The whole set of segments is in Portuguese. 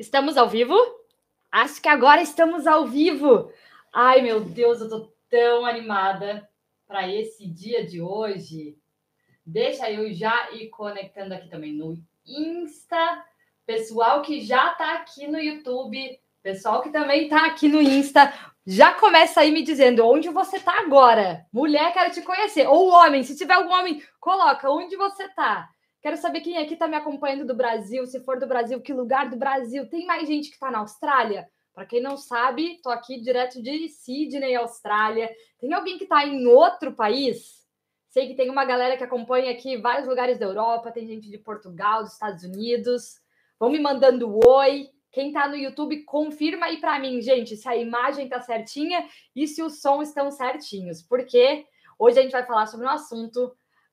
Estamos ao vivo? Acho que agora estamos ao vivo. Ai, meu Deus, eu tô tão animada para esse dia de hoje. Deixa eu já ir conectando aqui também no Insta. Pessoal que já tá aqui no YouTube, pessoal que também tá aqui no Insta, já começa aí me dizendo onde você tá agora. Mulher, quero te conhecer. Ou homem, se tiver algum homem, coloca onde você tá. Quero saber quem aqui está me acompanhando do Brasil. Se for do Brasil, que lugar do Brasil? Tem mais gente que está na Austrália? Para quem não sabe, estou aqui direto de Sydney, Austrália. Tem alguém que está em outro país? Sei que tem uma galera que acompanha aqui vários lugares da Europa, tem gente de Portugal, dos Estados Unidos. Vão me mandando oi. Quem está no YouTube, confirma aí para mim, gente, se a imagem está certinha e se os sons estão certinhos, porque hoje a gente vai falar sobre um assunto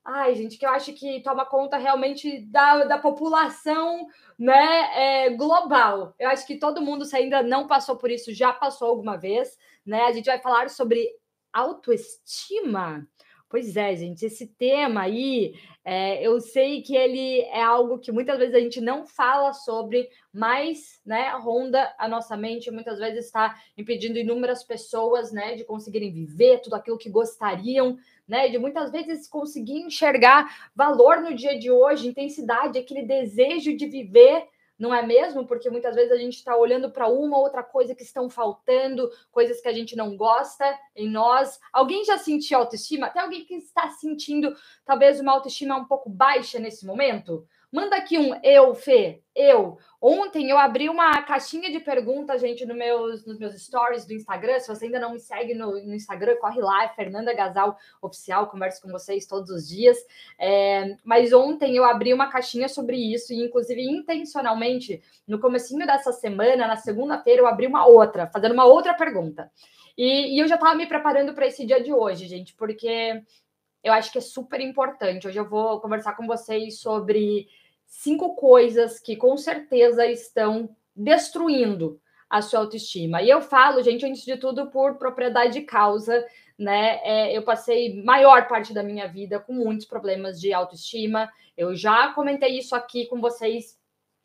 Ai, gente, que eu acho que toma conta realmente da, da população né, é, global. Eu acho que todo mundo, se ainda não passou por isso, já passou alguma vez. Né? A gente vai falar sobre autoestima. Pois é, gente, esse tema aí, é, eu sei que ele é algo que muitas vezes a gente não fala sobre, mas, né, ronda a nossa mente, muitas vezes está impedindo inúmeras pessoas, né, de conseguirem viver tudo aquilo que gostariam, né? De muitas vezes conseguir enxergar valor no dia de hoje, intensidade, aquele desejo de viver, não é mesmo? Porque muitas vezes a gente está olhando para uma ou outra coisa que estão faltando, coisas que a gente não gosta em nós. Alguém já sentiu autoestima? Até alguém que está sentindo talvez uma autoestima um pouco baixa nesse momento? Manda aqui um eu, Fê, eu. Ontem eu abri uma caixinha de perguntas, gente, no meus, nos meus stories do Instagram. Se você ainda não me segue no, no Instagram, corre lá, é Fernanda Gasal Oficial, converso com vocês todos os dias. É, mas ontem eu abri uma caixinha sobre isso, e inclusive intencionalmente, no comecinho dessa semana, na segunda-feira, eu abri uma outra, fazendo uma outra pergunta. E, e eu já estava me preparando para esse dia de hoje, gente, porque eu acho que é super importante. Hoje eu vou conversar com vocês sobre cinco coisas que com certeza estão destruindo a sua autoestima. E eu falo, gente, antes de tudo, por propriedade de causa, né? É, eu passei maior parte da minha vida com muitos problemas de autoestima. Eu já comentei isso aqui com vocês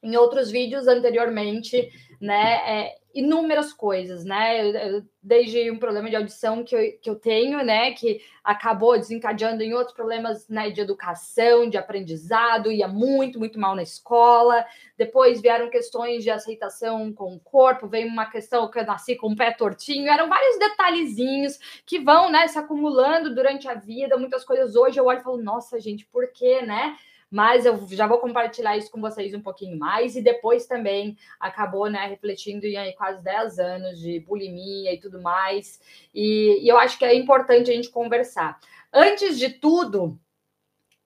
em outros vídeos anteriormente, né? É, inúmeras coisas, né? Eu, eu, desde um problema de audição que eu, que eu tenho, né? Que acabou desencadeando em outros problemas né, de educação, de aprendizado, ia muito, muito mal na escola. Depois vieram questões de aceitação com o corpo, veio uma questão que eu nasci com o pé tortinho. Eram vários detalhezinhos que vão né, se acumulando durante a vida. Muitas coisas hoje eu olho e falo, nossa, gente, por quê, né? Mas eu já vou compartilhar isso com vocês um pouquinho mais, e depois também acabou, né, refletindo em quase 10 anos de bulimia e tudo mais, e, e eu acho que é importante a gente conversar. Antes de tudo,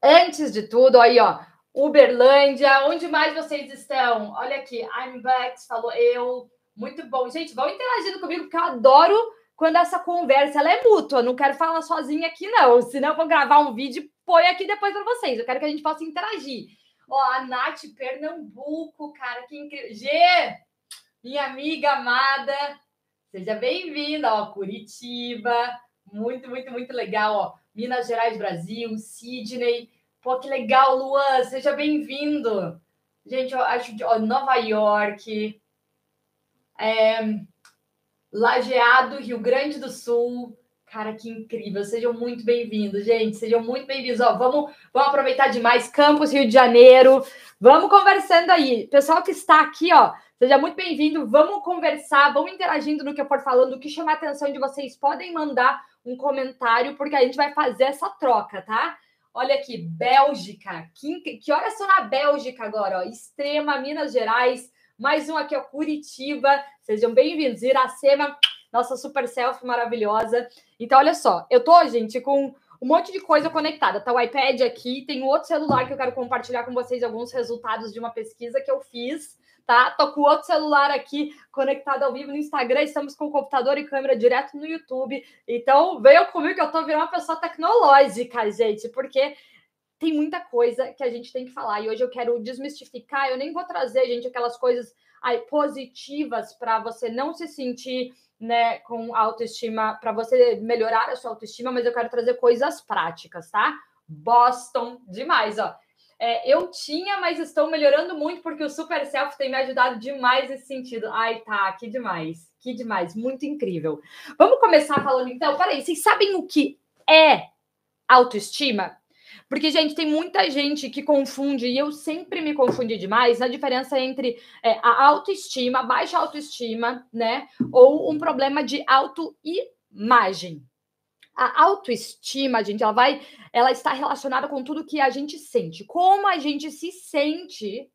antes de tudo, aí, ó, Uberlândia, onde mais vocês estão? Olha aqui, I'm back, falou eu, muito bom. Gente, vão interagindo comigo, porque eu adoro quando essa conversa ela é mútua. Não quero falar sozinha aqui, não. Senão eu vou gravar um vídeo põe aqui depois para vocês. Eu quero que a gente possa interagir. Ó, a Nath Pernambuco, cara, que incrível. G, minha amiga amada, seja bem-vinda, ó, Curitiba, muito, muito, muito legal, ó, Minas Gerais, Brasil, Sydney, pô, que legal, Luan, seja bem-vindo. Gente, eu acho que, ó, Nova York, é, Lajeado, Rio Grande do Sul, Cara, que incrível. Sejam muito bem-vindos, gente. Sejam muito bem-vindos. Ó, vamos, vamos aproveitar demais Campos, Rio de Janeiro. Vamos conversando aí. Pessoal que está aqui, ó, seja muito bem-vindo. Vamos conversar, vamos interagindo no que eu for falando. O que chamar a atenção de vocês, podem mandar um comentário, porque a gente vai fazer essa troca, tá? Olha aqui, Bélgica. Que, que horas são na Bélgica agora? Ó? Extrema, Minas Gerais. Mais um aqui, ó, Curitiba. Sejam bem-vindos. Iracema nossa super selfie maravilhosa. Então, olha só, eu tô, gente, com um monte de coisa conectada. Tá o iPad aqui, tem outro celular que eu quero compartilhar com vocês alguns resultados de uma pesquisa que eu fiz, tá? Tô com outro celular aqui conectado ao vivo no Instagram, estamos com computador e câmera direto no YouTube. Então, venham comigo que eu tô virando uma pessoa tecnológica, gente, porque tem muita coisa que a gente tem que falar. E hoje eu quero desmistificar, eu nem vou trazer, gente, aquelas coisas aí, positivas para você não se sentir né, com autoestima, para você melhorar a sua autoestima, mas eu quero trazer coisas práticas, tá? Boston, demais, ó. É, eu tinha, mas estou melhorando muito porque o Super Self tem me ajudado demais nesse sentido. Ai, tá, que demais, que demais, muito incrível. Vamos começar falando então. Peraí, vocês sabem o que é autoestima? Porque, gente, tem muita gente que confunde, e eu sempre me confundi demais, na diferença entre é, a autoestima, baixa autoestima, né? Ou um problema de autoimagem. A autoestima, gente, ela vai, ela está relacionada com tudo que a gente sente. Como a gente se sente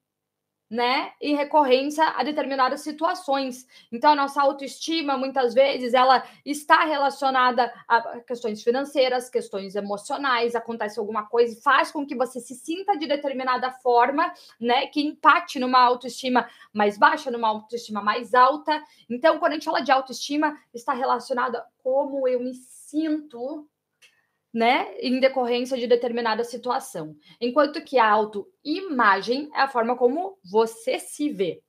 né, em recorrência a determinadas situações. Então, a nossa autoestima, muitas vezes, ela está relacionada a questões financeiras, questões emocionais, acontece alguma coisa e faz com que você se sinta de determinada forma, né, que impacte numa autoestima mais baixa, numa autoestima mais alta. Então, quando a gente fala de autoestima, está relacionada a como eu me sinto né, em decorrência de determinada situação. Enquanto que a autoimagem é a forma como você se vê.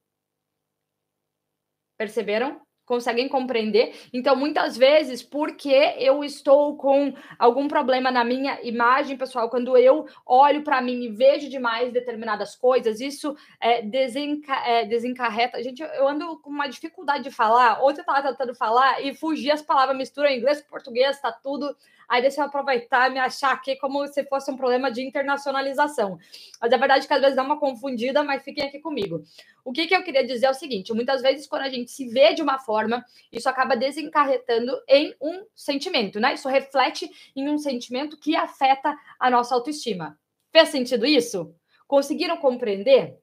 Perceberam? Conseguem compreender? Então, muitas vezes, porque eu estou com algum problema na minha imagem, pessoal, quando eu olho para mim e vejo demais determinadas coisas, isso é, desenca é, desencarreta. Gente, eu ando com uma dificuldade de falar. Ontem eu estava tentando falar e fugir as palavras, mistura inglês português, está tudo aí deixa eu aproveitar e me achar aqui como se fosse um problema de internacionalização. Mas é verdade que às vezes dá uma confundida, mas fiquem aqui comigo. O que, que eu queria dizer é o seguinte: muitas vezes, quando a gente se vê de uma forma, isso acaba desencarretando em um sentimento, né? Isso reflete em um sentimento que afeta a nossa autoestima. Fez sentido isso? Conseguiram compreender?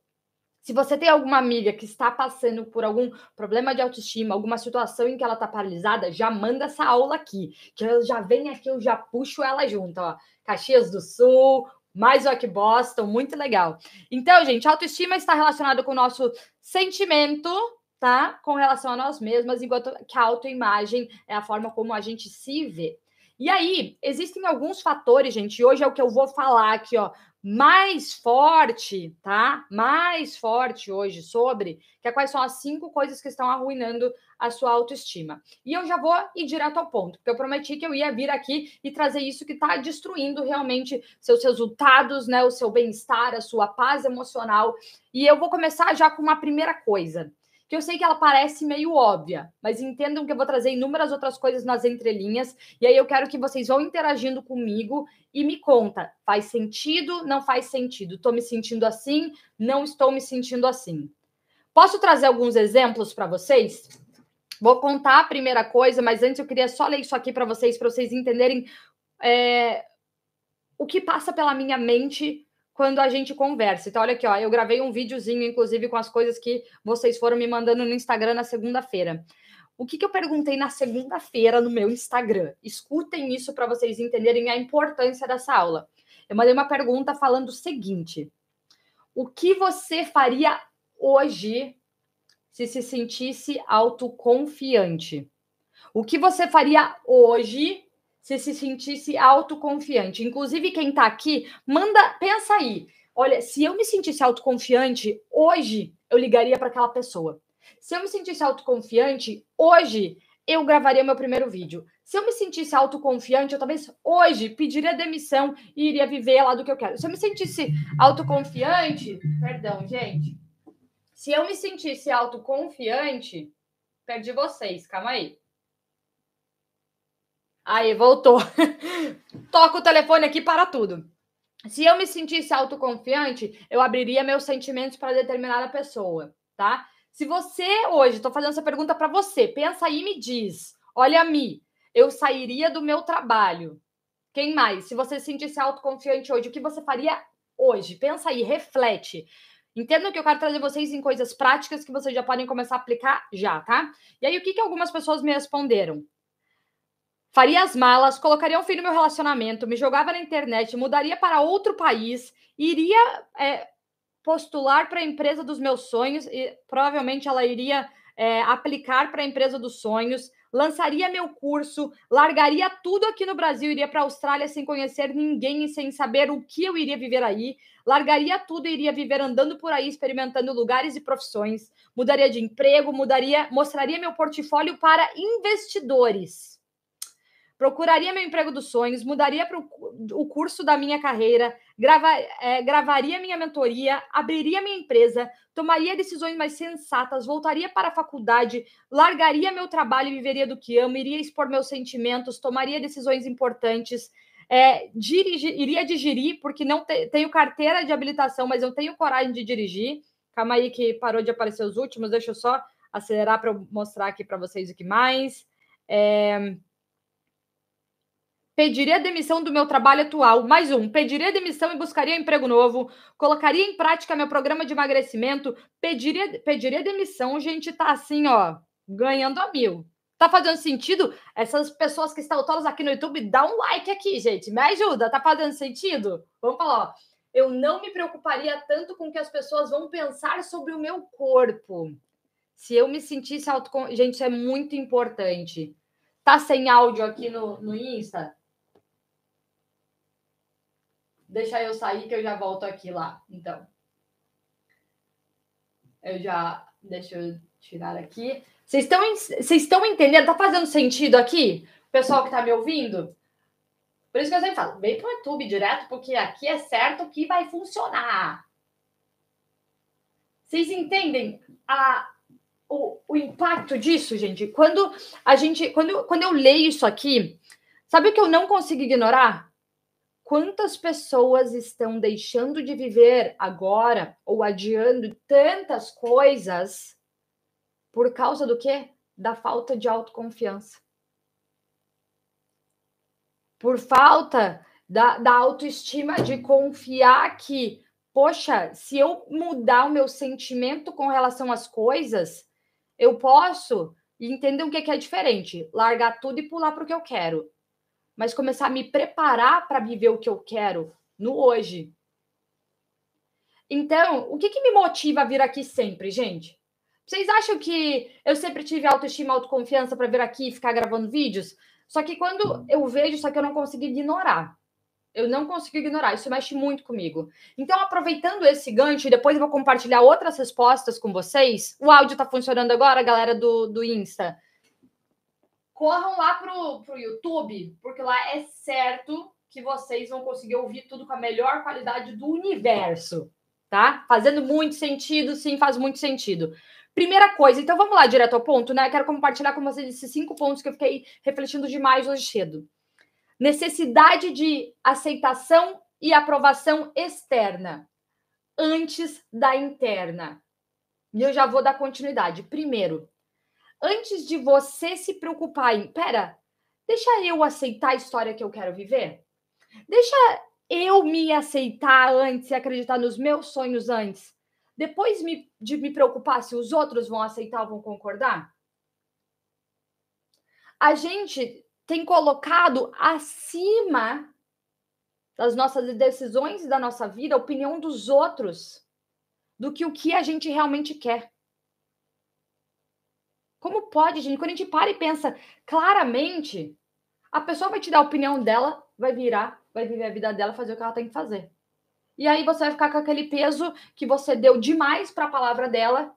Se você tem alguma amiga que está passando por algum problema de autoestima, alguma situação em que ela está paralisada, já manda essa aula aqui, que eu já venho aqui, eu já puxo ela junto, ó. Caxias do Sul, mais o que Boston, muito legal. Então, gente, autoestima está relacionada com o nosso sentimento, tá? Com relação a nós mesmas, enquanto que a autoimagem é a forma como a gente se vê. E aí, existem alguns fatores, gente, hoje é o que eu vou falar aqui, ó, mais forte, tá? Mais forte hoje sobre que é quais são as cinco coisas que estão arruinando a sua autoestima. E eu já vou ir direto ao ponto, porque eu prometi que eu ia vir aqui e trazer isso que está destruindo realmente seus resultados, né? O seu bem-estar, a sua paz emocional. E eu vou começar já com uma primeira coisa que eu sei que ela parece meio óbvia, mas entendam que eu vou trazer inúmeras outras coisas nas entrelinhas, e aí eu quero que vocês vão interagindo comigo e me conta, faz sentido, não faz sentido? Estou me sentindo assim, não estou me sentindo assim. Posso trazer alguns exemplos para vocês? Vou contar a primeira coisa, mas antes eu queria só ler isso aqui para vocês, para vocês entenderem é, o que passa pela minha mente quando a gente conversa. Então, olha aqui, ó, eu gravei um videozinho, inclusive, com as coisas que vocês foram me mandando no Instagram na segunda-feira. O que, que eu perguntei na segunda-feira no meu Instagram? Escutem isso para vocês entenderem a importância dessa aula. Eu mandei uma pergunta falando o seguinte: O que você faria hoje se se sentisse autoconfiante? O que você faria hoje se se sentisse autoconfiante. Inclusive, quem está aqui, manda, pensa aí. Olha, se eu me sentisse autoconfiante, hoje eu ligaria para aquela pessoa. Se eu me sentisse autoconfiante, hoje eu gravaria meu primeiro vídeo. Se eu me sentisse autoconfiante, eu talvez hoje pediria demissão e iria viver lá do que eu quero. Se eu me sentisse autoconfiante, perdão, gente. Se eu me sentisse autoconfiante, perdi vocês, calma aí. Aí, voltou. Toca o telefone aqui para tudo. Se eu me sentisse autoconfiante, eu abriria meus sentimentos para determinada pessoa, tá? Se você hoje, estou fazendo essa pergunta para você, pensa aí e me diz: olha, Mi, eu sairia do meu trabalho. Quem mais? Se você se sentisse autoconfiante hoje, o que você faria hoje? Pensa aí, reflete. Entendam que eu quero trazer vocês em coisas práticas que vocês já podem começar a aplicar já, tá? E aí, o que, que algumas pessoas me responderam? Faria as malas, colocaria um fim no meu relacionamento, me jogava na internet, mudaria para outro país, iria é, postular para a empresa dos meus sonhos e provavelmente ela iria é, aplicar para a empresa dos sonhos, lançaria meu curso, largaria tudo aqui no Brasil, iria para a Austrália sem conhecer ninguém e sem saber o que eu iria viver aí, largaria tudo e iria viver andando por aí, experimentando lugares e profissões, mudaria de emprego, mudaria, mostraria meu portfólio para investidores procuraria meu emprego dos sonhos, mudaria o curso da minha carreira, grava, é, gravaria minha mentoria, abriria minha empresa, tomaria decisões mais sensatas, voltaria para a faculdade, largaria meu trabalho e viveria do que amo, iria expor meus sentimentos, tomaria decisões importantes, é, dirigir, iria dirigir, porque não te, tenho carteira de habilitação, mas eu tenho coragem de dirigir. Calma aí que parou de aparecer os últimos, deixa eu só acelerar para mostrar aqui para vocês o que mais. É, Pediria demissão do meu trabalho atual. Mais um. Pediria demissão e buscaria um emprego novo. Colocaria em prática meu programa de emagrecimento. Pediria, pediria demissão. Gente, tá assim, ó, ganhando a mil. Tá fazendo sentido? Essas pessoas que estão todas aqui no YouTube, dá um like aqui, gente. Me ajuda. Tá fazendo sentido? Vamos falar, ó. Eu não me preocuparia tanto com o que as pessoas vão pensar sobre o meu corpo. Se eu me sentisse autocon... Gente, isso é muito importante. Tá sem áudio aqui no, no Insta? Deixa eu sair que eu já volto aqui lá. Então. Eu já. Deixa eu tirar aqui. Vocês estão, vocês estão entendendo? Tá fazendo sentido aqui? Pessoal que tá me ouvindo? Por isso que eu sempre falo, vem pro YouTube direto, porque aqui é certo que vai funcionar. Vocês entendem a, o, o impacto disso, gente? Quando a gente, quando, quando eu leio isso aqui, sabe o que eu não consigo ignorar? Quantas pessoas estão deixando de viver agora ou adiando tantas coisas por causa do quê? Da falta de autoconfiança. Por falta da, da autoestima de confiar que, poxa, se eu mudar o meu sentimento com relação às coisas, eu posso entender o que é diferente, largar tudo e pular para o que eu quero mas começar a me preparar para viver o que eu quero no hoje. Então, o que, que me motiva a vir aqui sempre, gente? Vocês acham que eu sempre tive autoestima, autoconfiança para vir aqui e ficar gravando vídeos? Só que quando eu vejo isso aqui, eu não consigo ignorar. Eu não consigo ignorar, isso mexe muito comigo. Então, aproveitando esse gancho, e depois eu vou compartilhar outras respostas com vocês. O áudio está funcionando agora, galera do, do Insta corram lá pro, pro YouTube, porque lá é certo que vocês vão conseguir ouvir tudo com a melhor qualidade do universo, tá? Fazendo muito sentido, sim, faz muito sentido. Primeira coisa, então vamos lá direto ao ponto, né? Quero compartilhar com vocês esses cinco pontos que eu fiquei refletindo demais hoje cedo. Necessidade de aceitação e aprovação externa antes da interna. E eu já vou dar continuidade. Primeiro, antes de você se preocupar em, pera, deixa eu aceitar a história que eu quero viver? Deixa eu me aceitar antes e acreditar nos meus sonhos antes. Depois me, de me preocupar se os outros vão aceitar ou vão concordar? A gente tem colocado acima das nossas decisões e da nossa vida a opinião dos outros do que o que a gente realmente quer. Como pode, gente? Quando a gente para e pensa claramente, a pessoa vai te dar a opinião dela, vai virar, vai viver a vida dela, fazer o que ela tem que fazer. E aí você vai ficar com aquele peso que você deu demais para a palavra dela,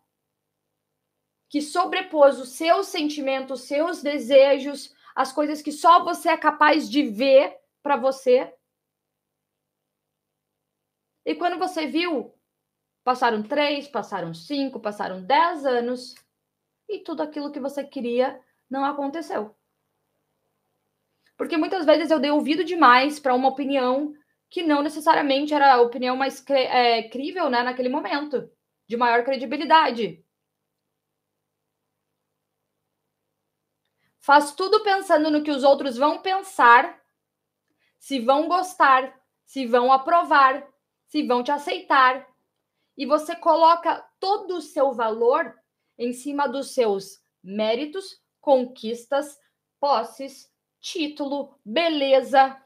que sobrepôs os seus sentimentos, os seus desejos, as coisas que só você é capaz de ver para você. E quando você viu, passaram três, passaram cinco, passaram dez anos e tudo aquilo que você queria não aconteceu. Porque muitas vezes eu dei ouvido demais para uma opinião que não necessariamente era a opinião mais é, crível né, naquele momento, de maior credibilidade. Faz tudo pensando no que os outros vão pensar, se vão gostar, se vão aprovar, se vão te aceitar. E você coloca todo o seu valor em cima dos seus méritos, conquistas, posses, título, beleza,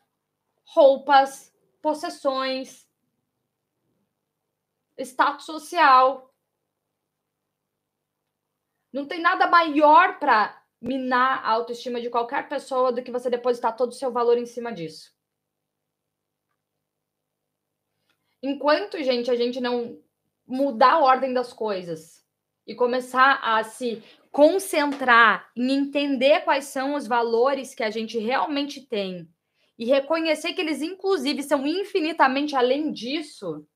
roupas, possessões, status social. Não tem nada maior para minar a autoestima de qualquer pessoa do que você depositar todo o seu valor em cima disso. Enquanto, gente, a gente não mudar a ordem das coisas, e começar a se concentrar em entender quais são os valores que a gente realmente tem e reconhecer que eles, inclusive, são infinitamente além disso,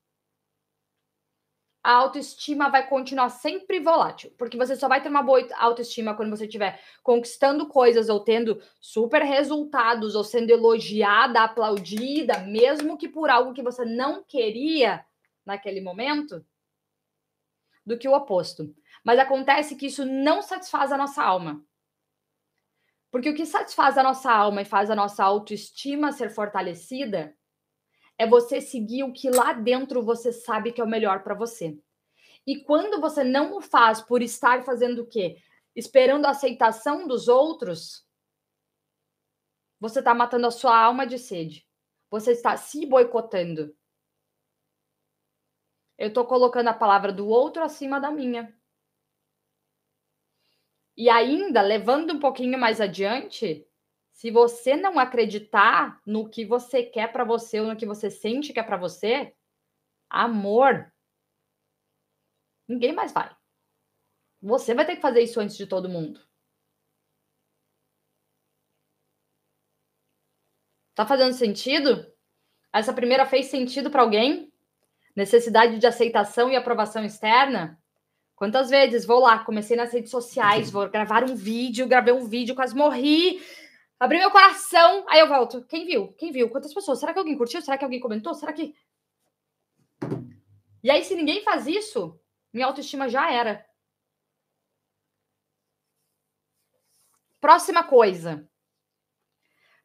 a autoestima vai continuar sempre volátil, porque você só vai ter uma boa autoestima quando você estiver conquistando coisas ou tendo super resultados ou sendo elogiada, aplaudida, mesmo que por algo que você não queria naquele momento, do que o oposto. Mas acontece que isso não satisfaz a nossa alma. Porque o que satisfaz a nossa alma e faz a nossa autoestima ser fortalecida é você seguir o que lá dentro você sabe que é o melhor para você. E quando você não o faz por estar fazendo o quê? Esperando a aceitação dos outros, você está matando a sua alma de sede. Você está se boicotando. Eu estou colocando a palavra do outro acima da minha. E ainda, levando um pouquinho mais adiante, se você não acreditar no que você quer para você ou no que você sente que é para você, amor, ninguém mais vai. Você vai ter que fazer isso antes de todo mundo. Tá fazendo sentido? Essa primeira fez sentido para alguém? Necessidade de aceitação e aprovação externa? Quantas vezes vou lá, comecei nas redes sociais, vou gravar um vídeo, gravei um vídeo, quase morri, Abri meu coração, aí eu volto. Quem viu? Quem viu? Quantas pessoas? Será que alguém curtiu? Será que alguém comentou? Será que. E aí, se ninguém faz isso, minha autoestima já era. Próxima coisa.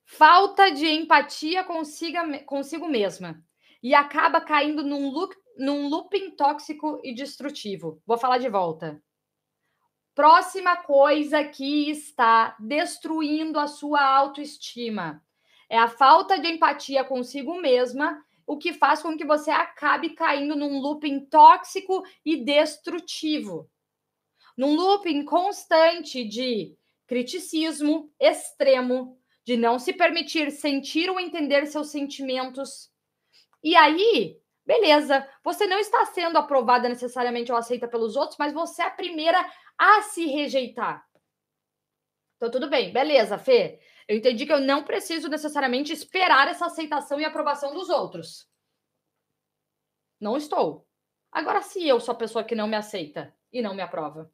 Falta de empatia consiga, consigo mesma. E acaba caindo num, loop, num looping tóxico e destrutivo. Vou falar de volta. Próxima coisa que está destruindo a sua autoestima é a falta de empatia consigo mesma, o que faz com que você acabe caindo num looping tóxico e destrutivo. Num looping constante de criticismo extremo, de não se permitir sentir ou entender seus sentimentos. E aí, beleza, você não está sendo aprovada necessariamente ou aceita pelos outros, mas você é a primeira a se rejeitar. Então, tudo bem, beleza, Fê. Eu entendi que eu não preciso necessariamente esperar essa aceitação e aprovação dos outros. Não estou. Agora, se eu sou a pessoa que não me aceita e não me aprova,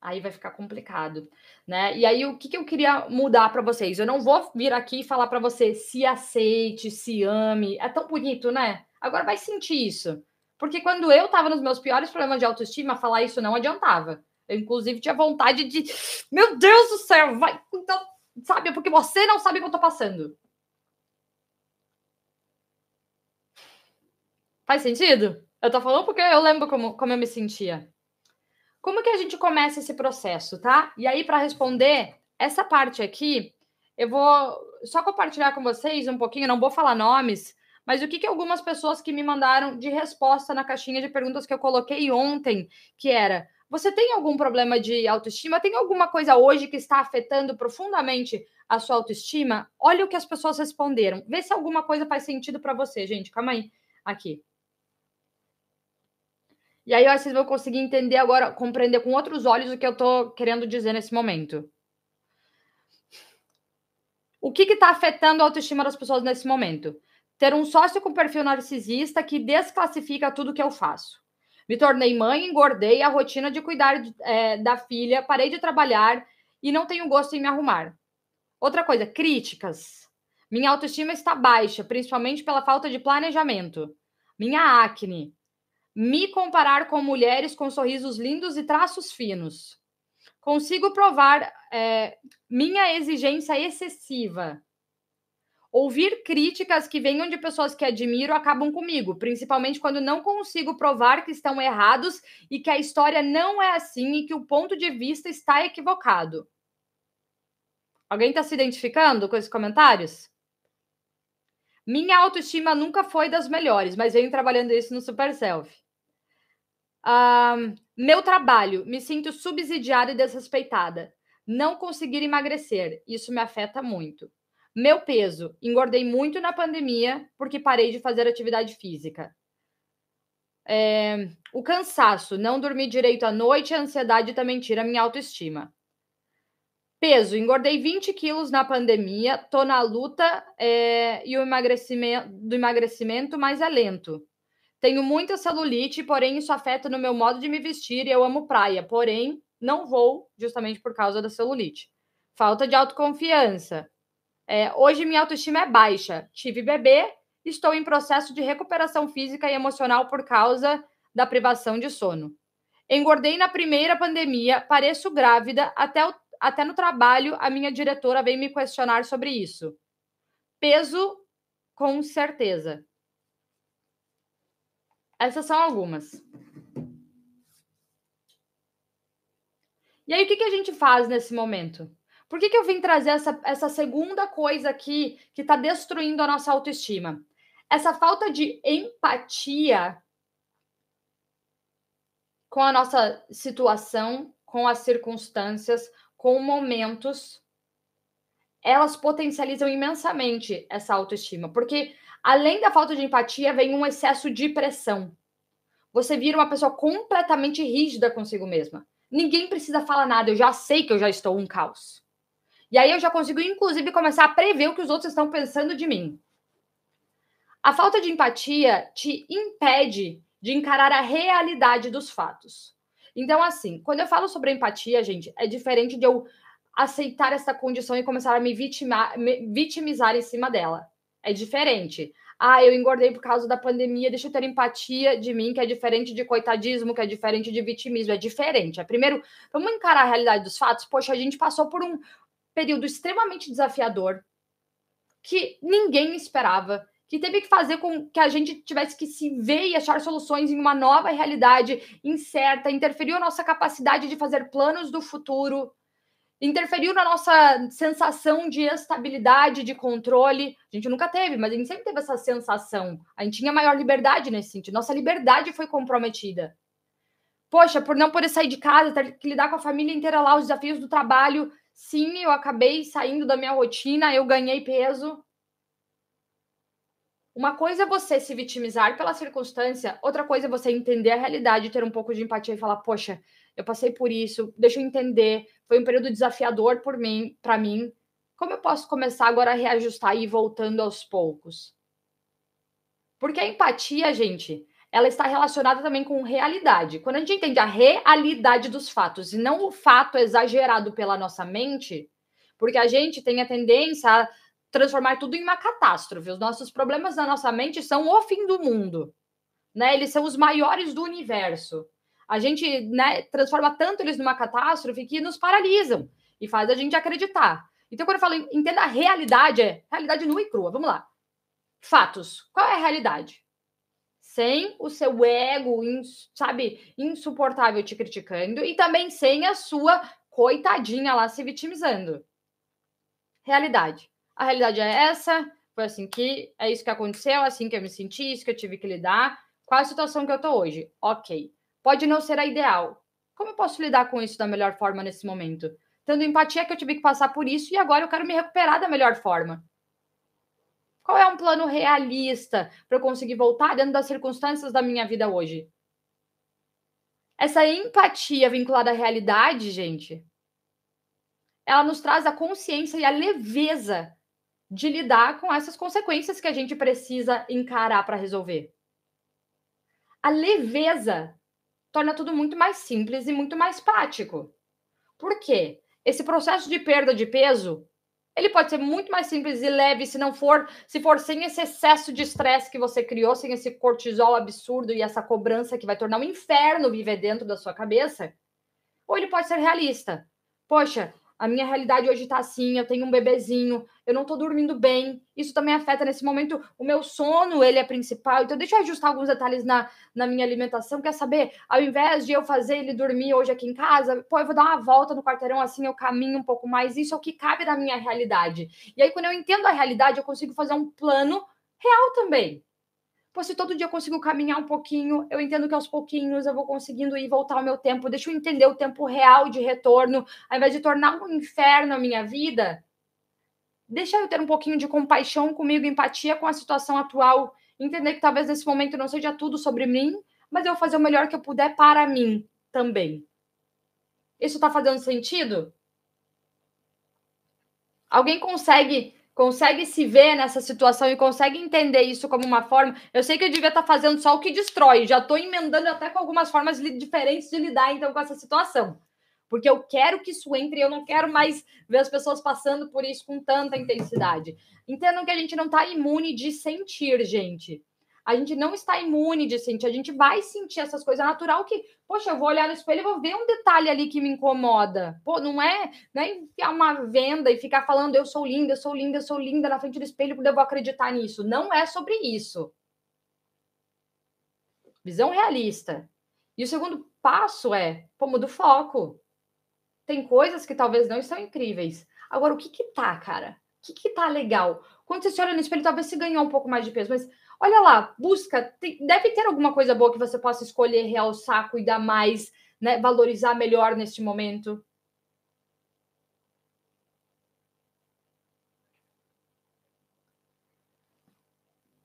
aí vai ficar complicado, né? E aí, o que, que eu queria mudar para vocês? Eu não vou vir aqui e falar para você se aceite, se ame. É tão bonito, né? Agora vai sentir isso. Porque quando eu estava nos meus piores problemas de autoestima, falar isso não adiantava. Eu, inclusive, tinha vontade de. Meu Deus do céu, vai. Então, sabe, porque você não sabe o que eu tô passando. Faz sentido? Eu tô falando porque eu lembro como, como eu me sentia. Como que a gente começa esse processo, tá? E aí, para responder essa parte aqui, eu vou só compartilhar com vocês um pouquinho, não vou falar nomes, mas o que, que algumas pessoas que me mandaram de resposta na caixinha de perguntas que eu coloquei ontem, que era: você tem algum problema de autoestima? Tem alguma coisa hoje que está afetando profundamente a sua autoestima? Olha o que as pessoas responderam. Vê se alguma coisa faz sentido para você, gente. Calma aí. Aqui. E aí, vocês vão conseguir entender agora, compreender com outros olhos o que eu estou querendo dizer nesse momento. O que está afetando a autoestima das pessoas nesse momento? ter um sócio com perfil narcisista que desclassifica tudo que eu faço. Me tornei mãe, engordei a rotina de cuidar é, da filha, parei de trabalhar e não tenho gosto em me arrumar. Outra coisa, críticas. Minha autoestima está baixa, principalmente pela falta de planejamento. Minha acne. Me comparar com mulheres com sorrisos lindos e traços finos. Consigo provar é, minha exigência excessiva Ouvir críticas que venham de pessoas que admiro acabam comigo, principalmente quando não consigo provar que estão errados e que a história não é assim e que o ponto de vista está equivocado. Alguém está se identificando com esses comentários? Minha autoestima nunca foi das melhores, mas venho trabalhando isso no Super Self. Meu trabalho, me sinto subsidiada e desrespeitada. Não conseguir emagrecer, isso me afeta muito. Meu peso, engordei muito na pandemia porque parei de fazer atividade física. É, o cansaço, não dormir direito à noite, a ansiedade também tira minha autoestima. Peso, engordei 20 quilos na pandemia, tô na luta é, e o emagrecimento do emagrecimento, mas é lento. Tenho muita celulite, porém isso afeta no meu modo de me vestir e eu amo praia, porém não vou justamente por causa da celulite. Falta de autoconfiança. É, hoje minha autoestima é baixa. Tive bebê, estou em processo de recuperação física e emocional por causa da privação de sono. Engordei na primeira pandemia, pareço grávida, até, o, até no trabalho a minha diretora veio me questionar sobre isso. Peso, com certeza. Essas são algumas. E aí, o que, que a gente faz nesse momento? Por que, que eu vim trazer essa, essa segunda coisa aqui que está destruindo a nossa autoestima? Essa falta de empatia com a nossa situação, com as circunstâncias, com momentos, elas potencializam imensamente essa autoestima, porque além da falta de empatia, vem um excesso de pressão. Você vira uma pessoa completamente rígida consigo mesma. Ninguém precisa falar nada, eu já sei que eu já estou um caos. E aí eu já consigo, inclusive, começar a prever o que os outros estão pensando de mim. A falta de empatia te impede de encarar a realidade dos fatos. Então, assim, quando eu falo sobre empatia, gente, é diferente de eu aceitar essa condição e começar a me, vitimar, me vitimizar em cima dela. É diferente. Ah, eu engordei por causa da pandemia, deixa eu ter empatia de mim, que é diferente de coitadismo, que é diferente de vitimismo, é diferente. É primeiro, vamos encarar a realidade dos fatos. Poxa, a gente passou por um período extremamente desafiador que ninguém esperava, que teve que fazer com que a gente tivesse que se ver e achar soluções em uma nova realidade incerta, interferiu a nossa capacidade de fazer planos do futuro, interferiu na nossa sensação de estabilidade, de controle. A gente nunca teve, mas a gente sempre teve essa sensação. A gente tinha maior liberdade nesse sentido. Nossa liberdade foi comprometida. Poxa, por não poder sair de casa, ter que lidar com a família inteira lá, os desafios do trabalho. Sim, eu acabei saindo da minha rotina, eu ganhei peso. Uma coisa é você se vitimizar pela circunstância, outra coisa é você entender a realidade, ter um pouco de empatia e falar: "Poxa, eu passei por isso, deixa eu entender, foi um período desafiador por mim, para mim. Como eu posso começar agora a reajustar e ir voltando aos poucos? Porque a empatia, gente, ela está relacionada também com realidade. Quando a gente entende a realidade dos fatos e não o fato exagerado pela nossa mente, porque a gente tem a tendência a transformar tudo em uma catástrofe. Os nossos problemas na nossa mente são o fim do mundo, né? Eles são os maiores do universo a gente né, transforma tanto eles numa catástrofe que nos paralisam e faz a gente acreditar. Então, quando eu falo entenda a realidade, é realidade nua e crua. Vamos lá. Fatos. Qual é a realidade? Sem o seu ego, sabe, insuportável te criticando e também sem a sua coitadinha lá se vitimizando. Realidade. A realidade é essa, foi assim que é isso que aconteceu, assim que eu me senti, isso que eu tive que lidar. Qual a situação que eu tô hoje? Ok. Pode não ser a ideal. Como eu posso lidar com isso da melhor forma nesse momento? Tendo empatia que eu tive que passar por isso e agora eu quero me recuperar da melhor forma. Qual é um plano realista para eu conseguir voltar dentro das circunstâncias da minha vida hoje? Essa empatia vinculada à realidade, gente, ela nos traz a consciência e a leveza de lidar com essas consequências que a gente precisa encarar para resolver. A leveza torna tudo muito mais simples e muito mais prático. Por quê? Esse processo de perda de peso, ele pode ser muito mais simples e leve se não for, se for sem esse excesso de estresse que você criou, sem esse cortisol absurdo e essa cobrança que vai tornar um inferno viver dentro da sua cabeça. Ou ele pode ser realista. Poxa, a minha realidade hoje está assim, eu tenho um bebezinho, eu não estou dormindo bem, isso também afeta nesse momento o meu sono, ele é principal, então deixa eu ajustar alguns detalhes na, na minha alimentação, quer saber? Ao invés de eu fazer ele dormir hoje aqui em casa, pô, eu vou dar uma volta no quarteirão assim, eu caminho um pouco mais, isso é o que cabe na minha realidade. E aí, quando eu entendo a realidade, eu consigo fazer um plano real também. Pô, se todo dia eu consigo caminhar um pouquinho, eu entendo que aos pouquinhos eu vou conseguindo ir voltar ao meu tempo. Deixa eu entender o tempo real de retorno, ao invés de tornar um inferno a minha vida. Deixa eu ter um pouquinho de compaixão comigo, empatia com a situação atual, entender que talvez nesse momento não seja tudo sobre mim, mas eu vou fazer o melhor que eu puder para mim também. Isso está fazendo sentido? Alguém consegue consegue se ver nessa situação e consegue entender isso como uma forma. Eu sei que eu devia estar tá fazendo só o que destrói, já estou emendando até com algumas formas diferentes de lidar então com essa situação. Porque eu quero que isso entre, eu não quero mais ver as pessoas passando por isso com tanta intensidade. Entendam que a gente não está imune de sentir, gente a gente não está imune de sentir, a gente vai sentir essas coisas. É natural que, poxa, eu vou olhar no espelho e vou ver um detalhe ali que me incomoda. Pô, não é, não é enfiar uma venda e ficar falando eu sou linda, eu sou linda, eu sou linda na frente do espelho porque eu vou acreditar nisso. Não é sobre isso. Visão realista. E o segundo passo é, pô, muda o foco. Tem coisas que talvez não estão incríveis. Agora, o que que tá, cara? O que que tá legal? Quando você se olha no espelho, talvez você ganhou um pouco mais de peso, mas Olha lá, busca, tem, deve ter alguma coisa boa que você possa escolher, realçar, cuidar mais, né, valorizar melhor neste momento.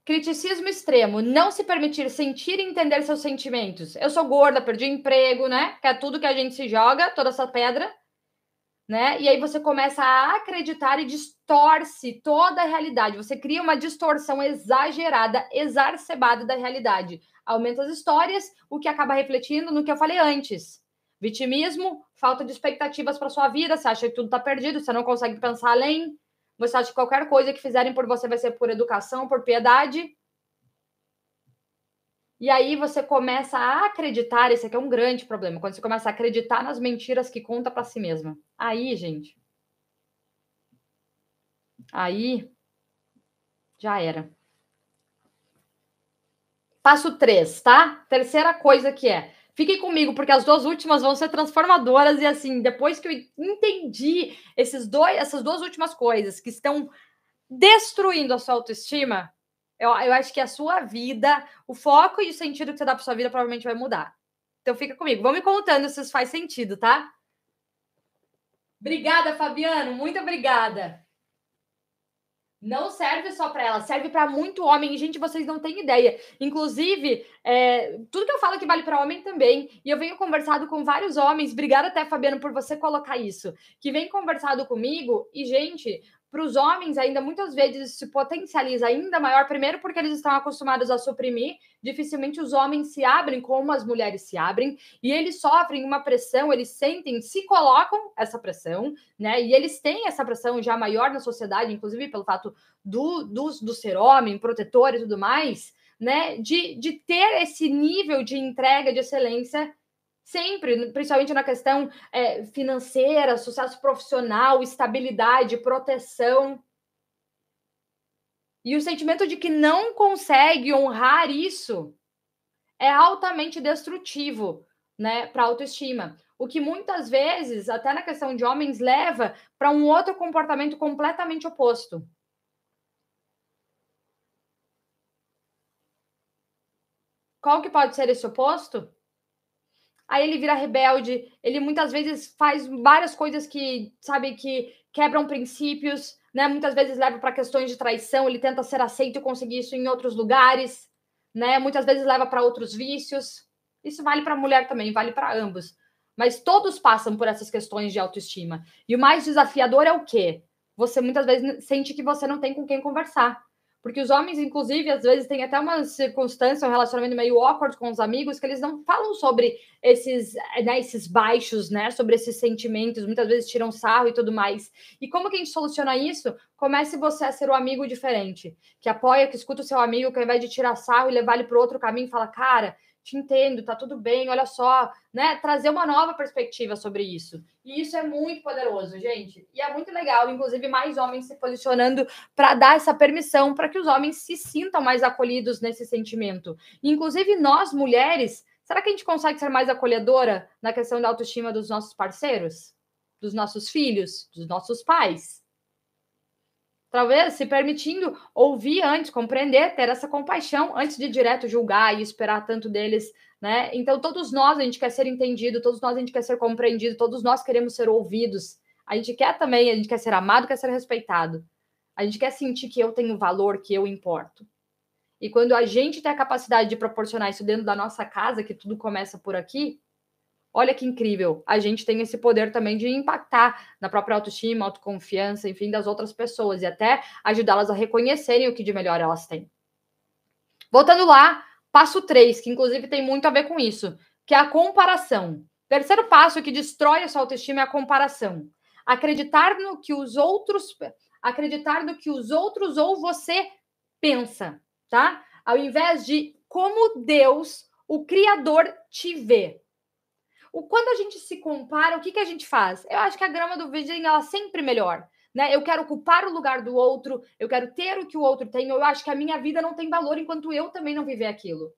Criticismo extremo, não se permitir sentir e entender seus sentimentos. Eu sou gorda, perdi emprego, né? Que é tudo que a gente se joga, toda essa pedra né? E aí você começa a acreditar e distorce toda a realidade. Você cria uma distorção exagerada, exacerbada da realidade. Aumenta as histórias, o que acaba refletindo no que eu falei antes. Vitimismo, falta de expectativas para sua vida, você acha que tudo está perdido, você não consegue pensar além, você acha que qualquer coisa que fizerem por você vai ser por educação, por piedade. E aí você começa a acreditar, esse aqui é um grande problema, quando você começa a acreditar nas mentiras que conta para si mesma. Aí, gente, aí já era. Passo 3, tá? Terceira coisa que é, fiquem comigo, porque as duas últimas vão ser transformadoras e assim, depois que eu entendi esses dois, essas duas últimas coisas que estão destruindo a sua autoestima, eu, eu acho que a sua vida, o foco e o sentido que você dá para sua vida provavelmente vai mudar. Então fica comigo. Vão me contando se isso faz sentido, tá? Obrigada, Fabiano. Muito obrigada. Não serve só para ela, serve para muito homem. Gente, vocês não têm ideia. Inclusive, é, tudo que eu falo que vale para homem também. E eu venho conversado com vários homens. Obrigada até, Fabiano, por você colocar isso. Que vem conversado comigo. E, gente, para os homens ainda muitas vezes se potencializa ainda maior, primeiro porque eles estão acostumados a suprimir, dificilmente os homens se abrem como as mulheres se abrem, e eles sofrem uma pressão, eles sentem, se colocam essa pressão, né? E eles têm essa pressão já maior na sociedade, inclusive pelo fato do, do, do ser homem, protetor e tudo mais, né? De, de ter esse nível de entrega de excelência Sempre, principalmente na questão é, financeira, sucesso profissional, estabilidade, proteção. E o sentimento de que não consegue honrar isso é altamente destrutivo né, para a autoestima. O que muitas vezes, até na questão de homens, leva para um outro comportamento completamente oposto. Qual que pode ser esse oposto? Aí ele vira rebelde, ele muitas vezes faz várias coisas que, sabe, que quebram princípios, né? Muitas vezes leva para questões de traição, ele tenta ser aceito e conseguir isso em outros lugares, né? Muitas vezes leva para outros vícios. Isso vale para mulher também, vale para ambos. Mas todos passam por essas questões de autoestima. E o mais desafiador é o quê? Você muitas vezes sente que você não tem com quem conversar. Porque os homens, inclusive, às vezes têm até uma circunstância, um relacionamento meio awkward com os amigos, que eles não falam sobre esses, né, esses baixos, né? Sobre esses sentimentos, muitas vezes tiram sarro e tudo mais. E como que a gente soluciona isso? Comece você a ser o amigo diferente, que apoia, que escuta o seu amigo, que ao invés de tirar sarro e levar ele para outro caminho, fala, cara, te entendo, tá tudo bem, olha só, né? Trazer uma nova perspectiva sobre isso. E isso é muito poderoso, gente. E é muito legal, inclusive, mais homens se posicionando para dar essa permissão para que os homens se sintam mais acolhidos nesse sentimento. inclusive, nós, mulheres, será que a gente consegue ser mais acolhedora na questão da autoestima dos nossos parceiros? Dos nossos filhos, dos nossos pais? Talvez se permitindo ouvir antes, compreender, ter essa compaixão antes de direto julgar e esperar tanto deles, né? Então todos nós a gente quer ser entendido, todos nós a gente quer ser compreendido, todos nós queremos ser ouvidos. A gente quer também, a gente quer ser amado, quer ser respeitado. A gente quer sentir que eu tenho valor, que eu importo. E quando a gente tem a capacidade de proporcionar isso dentro da nossa casa, que tudo começa por aqui, olha que incrível. A gente tem esse poder também de impactar na própria autoestima, autoconfiança, enfim, das outras pessoas e até ajudá-las a reconhecerem o que de melhor elas têm. Voltando lá, passo 3, que inclusive tem muito a ver com isso, que é a comparação. Terceiro passo que destrói a sua autoestima é a comparação. Acreditar no que os outros acreditar no que os outros ou você pensa, tá? Ao invés de como Deus, o criador te vê. O quando a gente se compara, o que que a gente faz? Eu acho que a grama do vizinho ela é sempre melhor. Né? Eu quero ocupar o lugar do outro, eu quero ter o que o outro tem, eu acho que a minha vida não tem valor enquanto eu também não viver aquilo.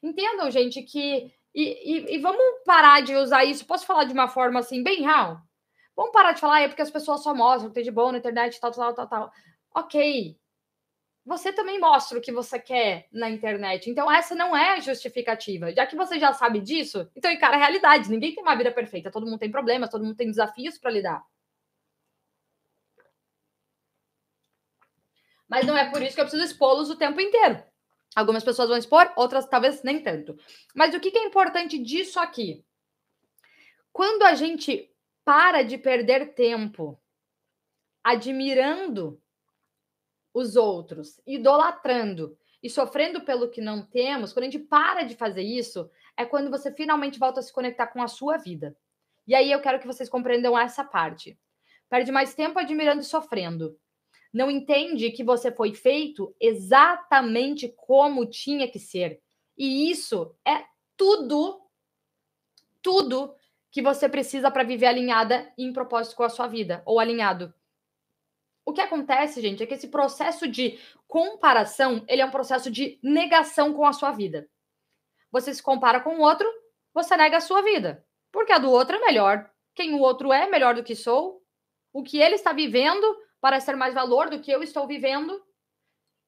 Entendam, gente, que. E, e, e vamos parar de usar isso. Posso falar de uma forma assim, bem real? Vamos parar de falar, é porque as pessoas só mostram tem de bom na internet, tal, tal, tal, tal. Ok. Você também mostra o que você quer na internet. Então, essa não é a justificativa. Já que você já sabe disso, então encara a realidade. Ninguém tem uma vida perfeita. Todo mundo tem problemas, todo mundo tem desafios para lidar. Mas não é por isso que eu preciso expô-los o tempo inteiro. Algumas pessoas vão expor, outras talvez nem tanto. Mas o que, é importante disso aqui? Quando a gente para de perder tempo admirando os outros, idolatrando e sofrendo pelo que não temos, quando a gente para de fazer isso, é quando você finalmente volta a se conectar com a sua vida. E aí eu quero que vocês compreendam essa parte. Perde mais tempo admirando e sofrendo não entende que você foi feito exatamente como tinha que ser. E isso é tudo, tudo que você precisa para viver alinhada em propósito com a sua vida, ou alinhado. O que acontece, gente, é que esse processo de comparação, ele é um processo de negação com a sua vida. Você se compara com o outro, você nega a sua vida. Porque a do outro é melhor. Quem o outro é, melhor do que sou. O que ele está vivendo parece ter mais valor do que eu estou vivendo.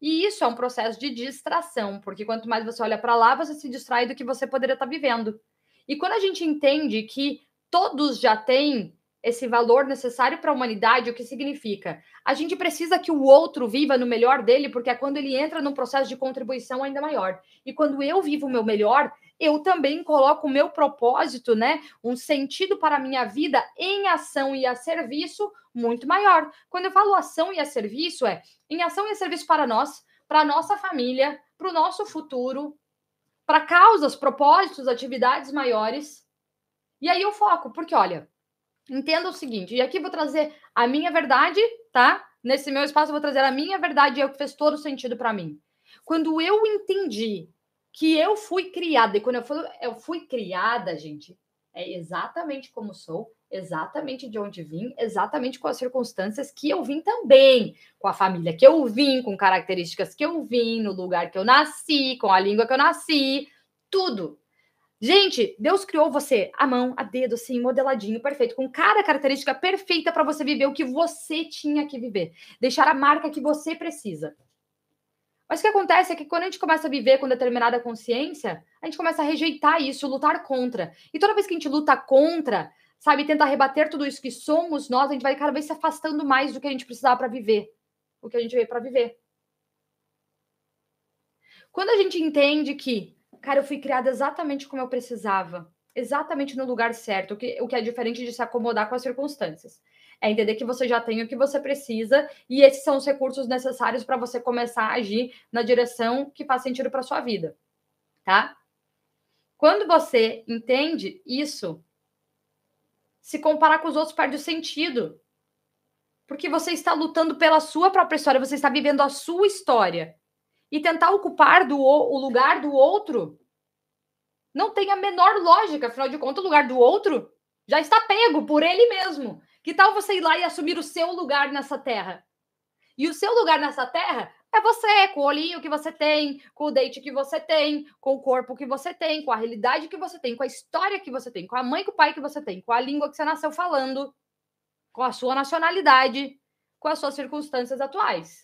E isso é um processo de distração, porque quanto mais você olha para lá, você se distrai do que você poderia estar vivendo. E quando a gente entende que todos já têm esse valor necessário para a humanidade, o que significa? A gente precisa que o outro viva no melhor dele, porque é quando ele entra num processo de contribuição ainda maior. E quando eu vivo o meu melhor, eu também coloco o meu propósito, né? Um sentido para a minha vida em ação e a serviço muito maior. Quando eu falo ação e a serviço, é em ação e a serviço para nós, para a nossa família, para o nosso futuro, para causas, propósitos, atividades maiores. E aí eu foco, porque olha, entenda o seguinte, e aqui vou trazer a minha verdade, tá? Nesse meu espaço vou trazer a minha verdade, é o que fez todo sentido para mim. Quando eu entendi que eu fui criada, e quando eu falo eu fui criada, gente, é exatamente como sou, exatamente de onde vim, exatamente com as circunstâncias que eu vim também, com a família que eu vim, com características que eu vim, no lugar que eu nasci, com a língua que eu nasci, tudo. Gente, Deus criou você a mão, a dedo, assim, modeladinho, perfeito, com cada característica perfeita para você viver o que você tinha que viver, deixar a marca que você precisa. Mas o que acontece é que quando a gente começa a viver com determinada consciência, a gente começa a rejeitar isso, lutar contra. E toda vez que a gente luta contra, sabe, tenta rebater tudo isso que somos nós, a gente vai cada vez se afastando mais do que a gente precisava para viver, o que a gente veio para viver. Quando a gente entende que, cara, eu fui criada exatamente como eu precisava, exatamente no lugar certo, o que, o que é diferente de se acomodar com as circunstâncias. É entender que você já tem o que você precisa e esses são os recursos necessários para você começar a agir na direção que faz sentido para sua vida, tá? Quando você entende isso, se comparar com os outros perde o sentido. Porque você está lutando pela sua própria história, você está vivendo a sua história. E tentar ocupar do, o lugar do outro não tem a menor lógica, afinal de contas, o lugar do outro já está pego por ele mesmo. Que tal você ir lá e assumir o seu lugar nessa terra? E o seu lugar nessa terra é você, com o olhinho que você tem, com o dente que você tem, com o corpo que você tem, com a realidade que você tem, com a história que você tem, com a mãe e com o pai que você tem, com a língua que você nasceu falando, com a sua nacionalidade, com as suas circunstâncias atuais.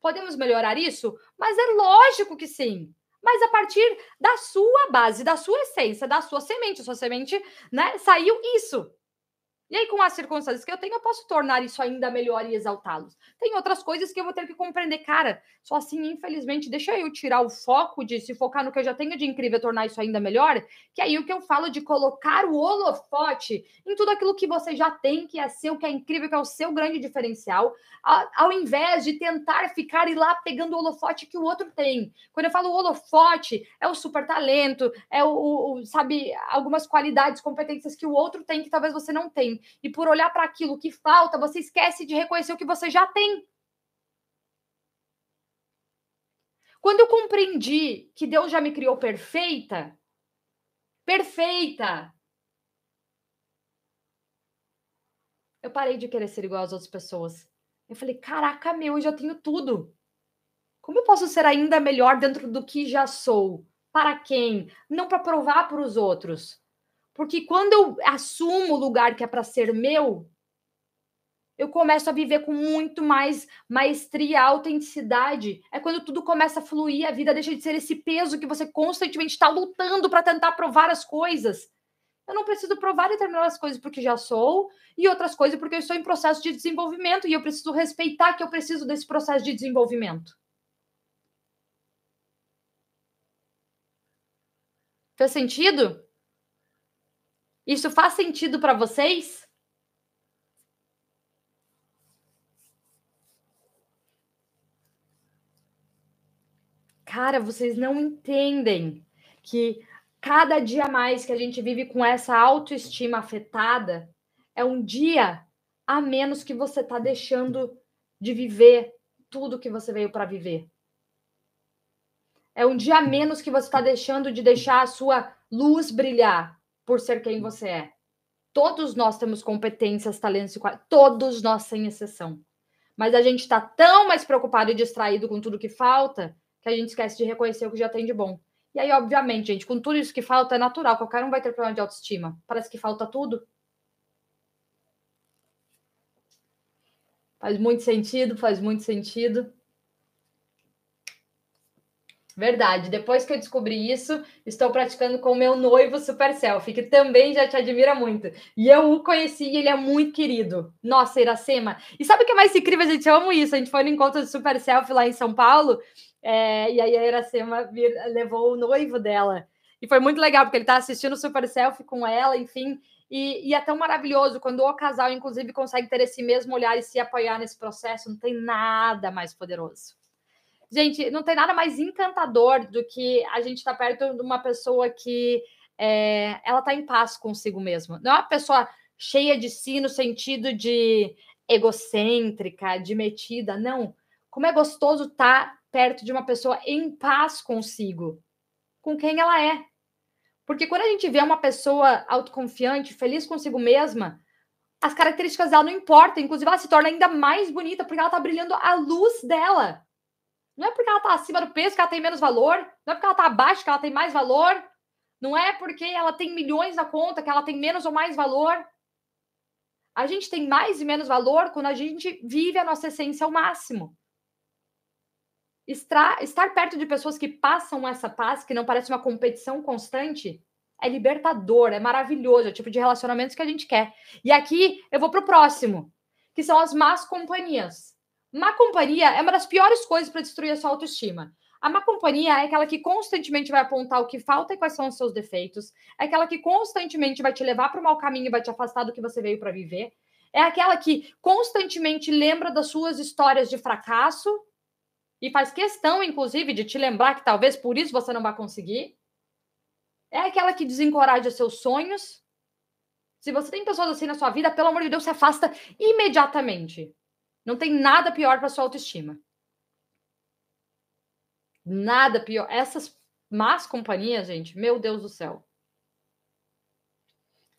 Podemos melhorar isso? Mas é lógico que sim. Mas a partir da sua base, da sua essência, da sua semente, sua semente, né, saiu isso. E aí, com as circunstâncias que eu tenho, eu posso tornar isso ainda melhor e exaltá-los. Tem outras coisas que eu vou ter que compreender. Cara, só assim, infelizmente, deixa eu tirar o foco de se focar no que eu já tenho de incrível, tornar isso ainda melhor. Que aí o que eu falo de colocar o holofote em tudo aquilo que você já tem, que é seu, que é incrível, que é o seu grande diferencial, ao invés de tentar ficar e lá pegando o holofote que o outro tem. Quando eu falo holofote, é o super talento, é o, o sabe, algumas qualidades, competências que o outro tem que talvez você não e por olhar para aquilo que falta, você esquece de reconhecer o que você já tem. Quando eu compreendi que Deus já me criou perfeita, perfeita, eu parei de querer ser igual às outras pessoas. Eu falei, caraca, meu, eu já tenho tudo. Como eu posso ser ainda melhor dentro do que já sou? Para quem? Não para provar para os outros. Porque quando eu assumo o lugar que é para ser meu, eu começo a viver com muito mais maestria, autenticidade. É quando tudo começa a fluir, a vida deixa de ser esse peso que você constantemente está lutando para tentar provar as coisas. Eu não preciso provar determinadas coisas porque já sou, e outras coisas porque eu estou em processo de desenvolvimento e eu preciso respeitar que eu preciso desse processo de desenvolvimento. Fez sentido? Isso faz sentido para vocês? Cara, vocês não entendem que cada dia mais que a gente vive com essa autoestima afetada é um dia a menos que você está deixando de viver tudo que você veio para viver. É um dia a menos que você está deixando de deixar a sua luz brilhar por ser quem você é. Todos nós temos competências, talentos e todos nós sem exceção. Mas a gente está tão mais preocupado e distraído com tudo que falta que a gente esquece de reconhecer o que já tem de bom. E aí, obviamente, gente, com tudo isso que falta, é natural, qualquer um vai ter problema de autoestima. Parece que falta tudo. Faz muito sentido, faz muito sentido. Verdade. Depois que eu descobri isso, estou praticando com o meu noivo Super Selfie, que também já te admira muito. E eu o conheci e ele é muito querido. Nossa, Iracema. E sabe o que é mais incrível, gente? Eu amo isso. A gente foi no encontro do Super Selfie lá em São Paulo, é, e aí a Iracema vir, levou o noivo dela. E foi muito legal, porque ele está assistindo o Super Selfie com ela, enfim. E, e, é tão maravilhoso quando o casal, inclusive, consegue ter esse mesmo olhar e se apoiar nesse processo. Não tem nada mais poderoso. Gente, não tem nada mais encantador do que a gente estar tá perto de uma pessoa que é, ela está em paz consigo mesma. Não é uma pessoa cheia de si no sentido de egocêntrica, de metida, não. Como é gostoso estar tá perto de uma pessoa em paz consigo, com quem ela é. Porque quando a gente vê uma pessoa autoconfiante, feliz consigo mesma, as características dela não importam, inclusive ela se torna ainda mais bonita porque ela está brilhando a luz dela. Não é porque ela está acima do peso que ela tem menos valor. Não é porque ela está abaixo que ela tem mais valor. Não é porque ela tem milhões na conta que ela tem menos ou mais valor. A gente tem mais e menos valor quando a gente vive a nossa essência ao máximo. Estar, estar perto de pessoas que passam essa paz, que não parece uma competição constante, é libertador, é maravilhoso, é o tipo de relacionamentos que a gente quer. E aqui eu vou para o próximo, que são as más companhias. Má companhia é uma das piores coisas para destruir a sua autoestima. A má companhia é aquela que constantemente vai apontar o que falta e quais são os seus defeitos. É aquela que constantemente vai te levar para o mau caminho e vai te afastar do que você veio para viver. É aquela que constantemente lembra das suas histórias de fracasso e faz questão, inclusive, de te lembrar que talvez por isso você não vai conseguir. É aquela que desencoraja seus sonhos. Se você tem pessoas assim na sua vida, pelo amor de Deus, se afasta imediatamente. Não tem nada pior para sua autoestima. Nada pior. Essas más companhias, gente, meu Deus do céu.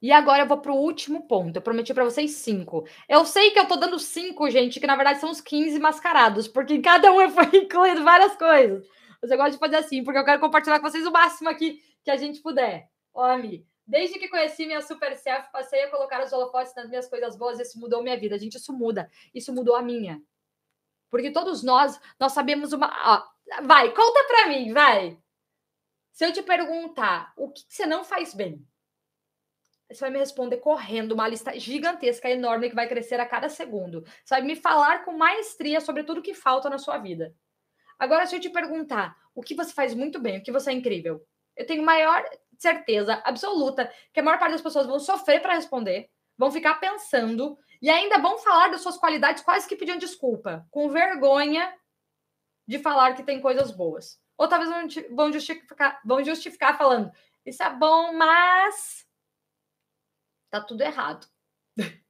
E agora eu vou para o último ponto. Eu prometi para vocês cinco. Eu sei que eu tô dando cinco, gente, que na verdade são os 15 mascarados, porque em cada um foi incluído várias coisas. Mas eu gosto de fazer assim, porque eu quero compartilhar com vocês o máximo aqui que a gente puder. Ami, Desde que conheci minha super self, passei a colocar os holofotes nas minhas coisas boas, isso mudou minha vida. Gente, isso muda. Isso mudou a minha. Porque todos nós, nós sabemos uma. Ó, vai, conta pra mim, vai. Se eu te perguntar o que você não faz bem, Você vai me responder correndo, uma lista gigantesca, enorme, que vai crescer a cada segundo. Você vai me falar com maestria sobre tudo que falta na sua vida. Agora, se eu te perguntar o que você faz muito bem, o que você é incrível, eu tenho maior certeza absoluta que a maior parte das pessoas vão sofrer para responder, vão ficar pensando e ainda vão falar das suas qualidades quase que pedindo desculpa, com vergonha de falar que tem coisas boas. Ou talvez vão justificar, vão justificar falando: Isso é bom, mas tá tudo errado.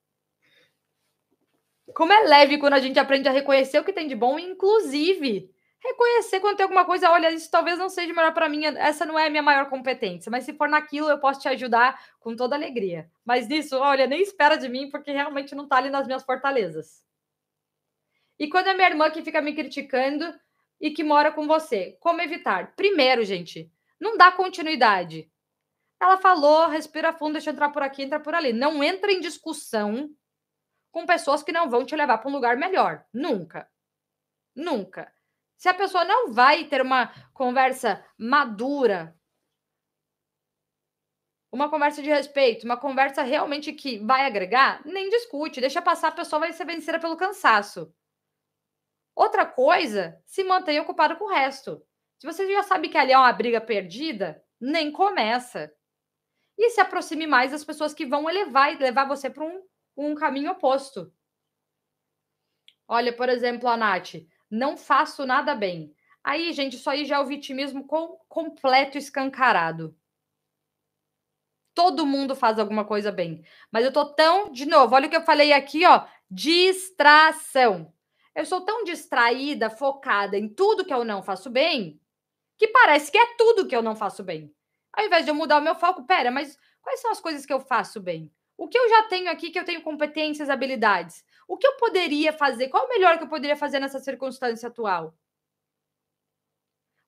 Como é leve quando a gente aprende a reconhecer o que tem de bom, inclusive reconhecer quando tem alguma coisa, olha, isso talvez não seja melhor para mim, essa não é a minha maior competência, mas se for naquilo, eu posso te ajudar com toda alegria. Mas nisso, olha, nem espera de mim, porque realmente não tá ali nas minhas fortalezas. E quando é minha irmã que fica me criticando e que mora com você, como evitar? Primeiro, gente, não dá continuidade. Ela falou, respira fundo, deixa eu entrar por aqui, entra por ali. Não entra em discussão com pessoas que não vão te levar para um lugar melhor. Nunca. Nunca. Se a pessoa não vai ter uma conversa madura, uma conversa de respeito, uma conversa realmente que vai agregar, nem discute, deixa passar, a pessoa vai ser vencida pelo cansaço. Outra coisa, se mantenha ocupado com o resto. Se você já sabe que ali é uma briga perdida, nem começa. E se aproxime mais das pessoas que vão elevar e levar você para um, um caminho oposto. Olha, por exemplo, a Nath não faço nada bem. Aí, gente, isso aí já é o vitimismo com, completo escancarado. Todo mundo faz alguma coisa bem. Mas eu tô tão, de novo, olha o que eu falei aqui, ó, distração. Eu sou tão distraída, focada em tudo que eu não faço bem, que parece que é tudo que eu não faço bem. Ao invés de eu mudar o meu foco, pera, mas quais são as coisas que eu faço bem? O que eu já tenho aqui que eu tenho competências, habilidades? O que eu poderia fazer? Qual o melhor que eu poderia fazer nessa circunstância atual?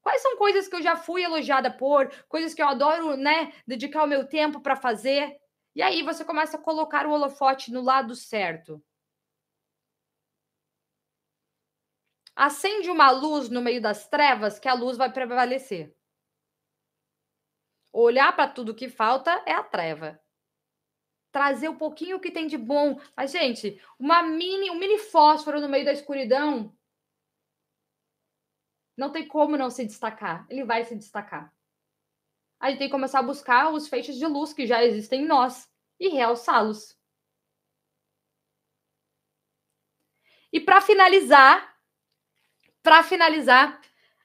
Quais são coisas que eu já fui elogiada por, coisas que eu adoro, né, dedicar o meu tempo para fazer? E aí você começa a colocar o holofote no lado certo. Acende uma luz no meio das trevas que a luz vai prevalecer. Olhar para tudo que falta é a treva trazer um pouquinho que tem de bom. Mas, gente, uma mini, um mini fósforo no meio da escuridão não tem como não se destacar. Ele vai se destacar. A gente tem que começar a buscar os feixes de luz que já existem em nós e realçá-los. E para finalizar, para finalizar,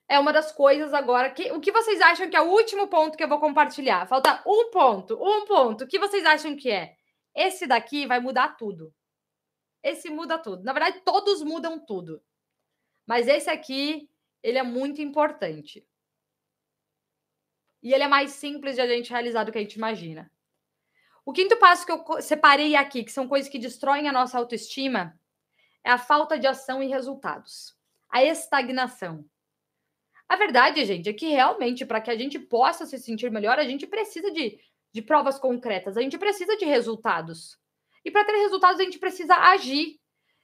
é uma das coisas agora que o que vocês acham que é o último ponto que eu vou compartilhar? Falta um ponto, um ponto. O que vocês acham que é? Esse daqui vai mudar tudo. Esse muda tudo. Na verdade, todos mudam tudo. Mas esse aqui, ele é muito importante. E ele é mais simples de a gente realizar do que a gente imagina. O quinto passo que eu separei aqui, que são coisas que destroem a nossa autoestima, é a falta de ação e resultados. A estagnação. A verdade, gente, é que realmente, para que a gente possa se sentir melhor, a gente precisa de de provas concretas, a gente precisa de resultados. E para ter resultados, a gente precisa agir.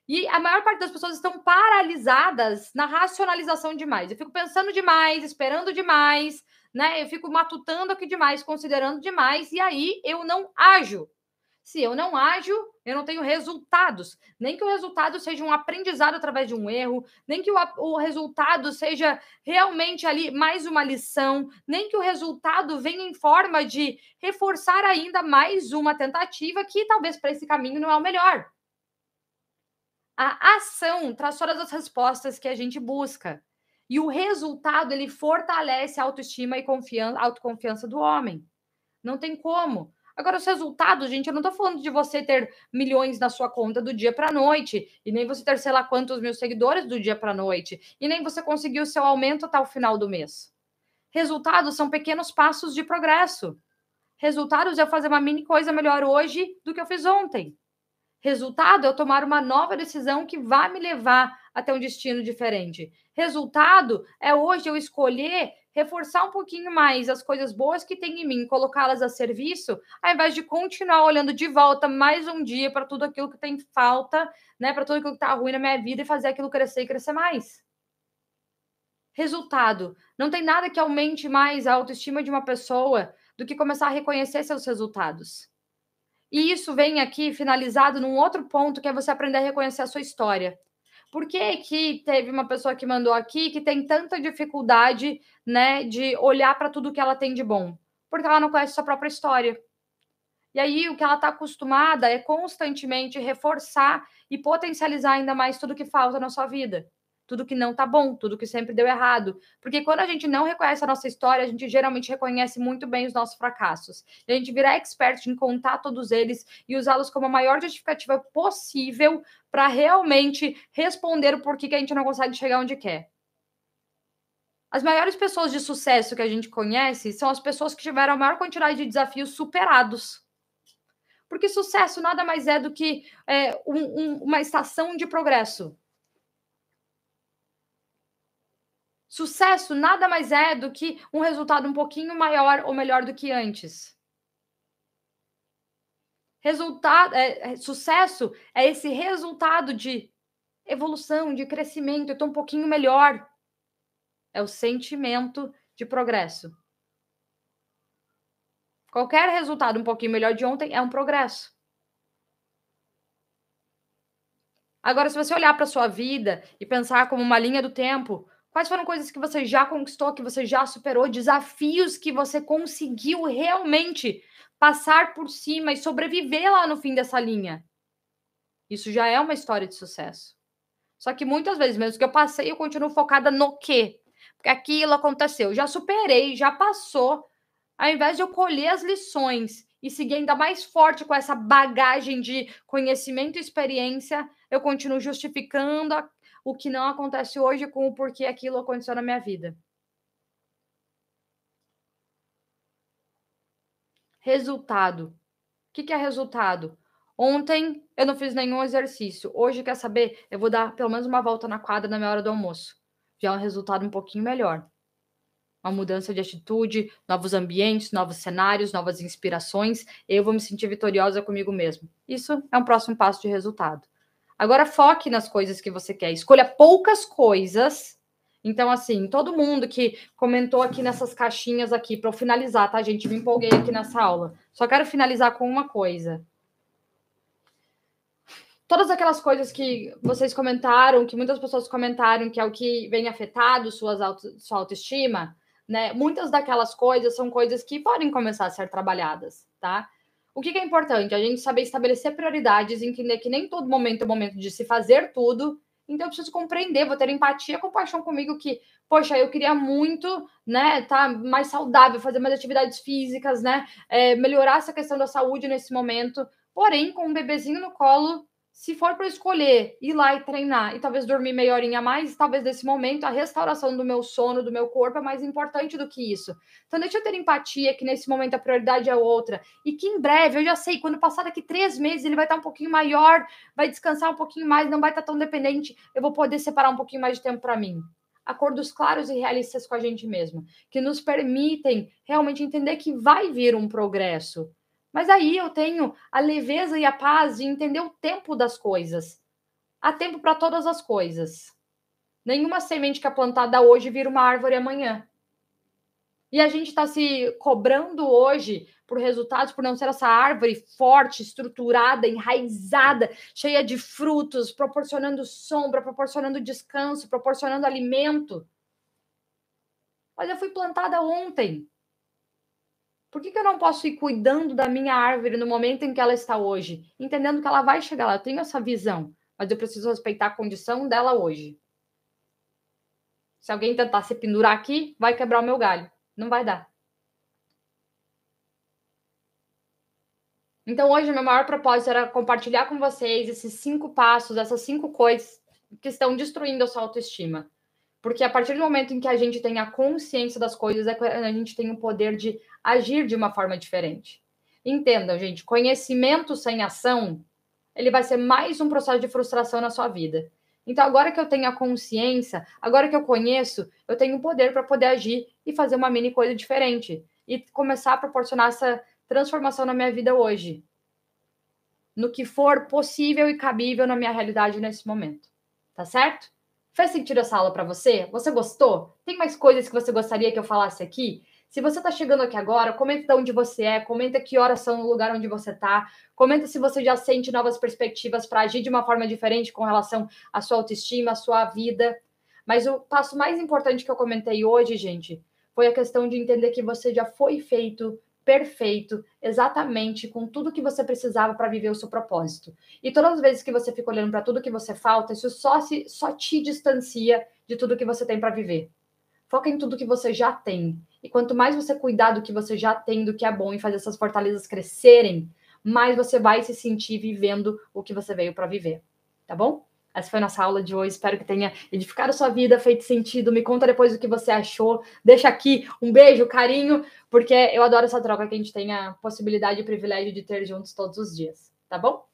E a maior parte das pessoas estão paralisadas na racionalização demais. Eu fico pensando demais, esperando demais, né? Eu fico matutando aqui demais, considerando demais, e aí eu não ajo. Se eu não ajo, eu não tenho resultados. Nem que o resultado seja um aprendizado através de um erro, nem que o, o resultado seja realmente ali mais uma lição, nem que o resultado venha em forma de reforçar ainda mais uma tentativa que talvez para esse caminho não é o melhor. A ação traz todas as respostas que a gente busca. E o resultado, ele fortalece a autoestima e confiança, autoconfiança do homem. Não tem como. Agora, os resultados, gente, eu não estou falando de você ter milhões na sua conta do dia para a noite, e nem você ter sei lá quantos mil seguidores do dia para a noite, e nem você conseguir o seu aumento até o final do mês. Resultados são pequenos passos de progresso. Resultados é fazer uma mini coisa melhor hoje do que eu fiz ontem. Resultado é eu tomar uma nova decisão que vai me levar até um destino diferente. Resultado é hoje eu escolher reforçar um pouquinho mais as coisas boas que tem em mim, colocá-las a serviço, ao invés de continuar olhando de volta mais um dia para tudo aquilo que tem falta, né, para tudo aquilo que está ruim na minha vida e fazer aquilo crescer e crescer mais. Resultado: não tem nada que aumente mais a autoestima de uma pessoa do que começar a reconhecer seus resultados. E isso vem aqui finalizado num outro ponto, que é você aprender a reconhecer a sua história. Por que, que teve uma pessoa que mandou aqui que tem tanta dificuldade, né, de olhar para tudo que ela tem de bom? Porque ela não conhece sua própria história. E aí o que ela está acostumada é constantemente reforçar e potencializar ainda mais tudo que falta na sua vida tudo que não tá bom, tudo que sempre deu errado. Porque quando a gente não reconhece a nossa história, a gente geralmente reconhece muito bem os nossos fracassos. E a gente vira expert em contar todos eles e usá-los como a maior justificativa possível para realmente responder o porquê que a gente não consegue chegar onde quer. As maiores pessoas de sucesso que a gente conhece são as pessoas que tiveram a maior quantidade de desafios superados. Porque sucesso nada mais é do que é, um, um, uma estação de progresso Sucesso nada mais é do que um resultado um pouquinho maior ou melhor do que antes. Resultado, é, é, sucesso é esse resultado de evolução, de crescimento. Eu estou um pouquinho melhor. É o sentimento de progresso. Qualquer resultado um pouquinho melhor de ontem é um progresso. Agora, se você olhar para a sua vida e pensar como uma linha do tempo, Quais foram coisas que você já conquistou, que você já superou, desafios que você conseguiu realmente passar por cima e sobreviver lá no fim dessa linha? Isso já é uma história de sucesso. Só que muitas vezes, mesmo que eu passei, eu continuo focada no quê? Porque aquilo aconteceu, já superei, já passou. Ao invés de eu colher as lições e seguir ainda mais forte com essa bagagem de conhecimento e experiência, eu continuo justificando a o que não acontece hoje com o porquê aquilo aconteceu na minha vida. Resultado. O que, que é resultado? Ontem eu não fiz nenhum exercício. Hoje, quer saber? Eu vou dar pelo menos uma volta na quadra na minha hora do almoço. Já é um resultado um pouquinho melhor. Uma mudança de atitude, novos ambientes, novos cenários, novas inspirações. Eu vou me sentir vitoriosa comigo mesmo. Isso é um próximo passo de resultado. Agora foque nas coisas que você quer. Escolha poucas coisas. Então, assim, todo mundo que comentou aqui nessas caixinhas aqui, para eu finalizar, tá, gente? Me empolguei aqui nessa aula. Só quero finalizar com uma coisa. Todas aquelas coisas que vocês comentaram, que muitas pessoas comentaram, que é o que vem afetado suas auto, sua autoestima, né? Muitas daquelas coisas são coisas que podem começar a ser trabalhadas, tá? O que, que, é importante? A gente saber estabelecer prioridades, entender que nem todo momento é o momento de se fazer tudo. Então, eu preciso compreender, vou ter empatia, compaixão comigo que, poxa, eu queria muito, né, tá mais saudável, fazer mais atividades físicas, né, é, melhorar essa questão da saúde nesse momento. Porém, com um bebezinho no colo, se for para escolher ir lá e treinar e talvez dormir meia horinha a mais, talvez nesse momento a restauração do meu sono, do meu corpo é mais importante do que isso. Então, deixa eu ter empatia que nesse momento a prioridade é outra. E que em breve, eu já sei, quando passar daqui três meses, ele vai estar um pouquinho maior, vai descansar um pouquinho mais, não vai estar tão dependente, eu vou poder separar um pouquinho mais de tempo para mim. Acordos claros e realistas com a gente mesmo, que nos permitem realmente entender que vai vir um progresso mas aí eu tenho a leveza e a paz de entender o tempo das coisas. Há tempo para todas as coisas. Nenhuma semente que é plantada hoje vira uma árvore amanhã. E a gente está se cobrando hoje por resultados, por não ser essa árvore forte, estruturada, enraizada, cheia de frutos, proporcionando sombra, proporcionando descanso, proporcionando alimento. Mas eu fui plantada ontem. Por que, que eu não posso ir cuidando da minha árvore no momento em que ela está hoje? Entendendo que ela vai chegar lá. Eu tenho essa visão, mas eu preciso respeitar a condição dela hoje. Se alguém tentar se pendurar aqui, vai quebrar o meu galho. Não vai dar. Então, hoje, meu maior propósito era compartilhar com vocês esses cinco passos, essas cinco coisas que estão destruindo a sua autoestima. Porque a partir do momento em que a gente tem a consciência das coisas, é a gente tem o poder de agir de uma forma diferente. Entendam, gente, conhecimento sem ação, ele vai ser mais um processo de frustração na sua vida. Então, agora que eu tenho a consciência, agora que eu conheço, eu tenho o poder para poder agir e fazer uma mini coisa diferente e começar a proporcionar essa transformação na minha vida hoje. No que for possível e cabível na minha realidade nesse momento. Tá certo? Fez sentido essa aula para você? Você gostou? Tem mais coisas que você gostaria que eu falasse aqui? Se você está chegando aqui agora, comenta de onde você é, comenta que horas são no lugar onde você está, comenta se você já sente novas perspectivas para agir de uma forma diferente com relação à sua autoestima, à sua vida. Mas o passo mais importante que eu comentei hoje, gente, foi a questão de entender que você já foi feito perfeito, exatamente com tudo que você precisava para viver o seu propósito. E todas as vezes que você fica olhando para tudo que você falta, isso só se só te distancia de tudo que você tem para viver. Foca em tudo que você já tem. E quanto mais você cuidar do que você já tem, do que é bom e fazer essas fortalezas crescerem, mais você vai se sentir vivendo o que você veio para viver. Tá bom? Essa foi a nossa aula de hoje. Espero que tenha edificado sua vida, feito sentido. Me conta depois o que você achou. Deixa aqui um beijo, carinho, porque eu adoro essa troca que a gente tem a possibilidade e o privilégio de ter juntos todos os dias. Tá bom?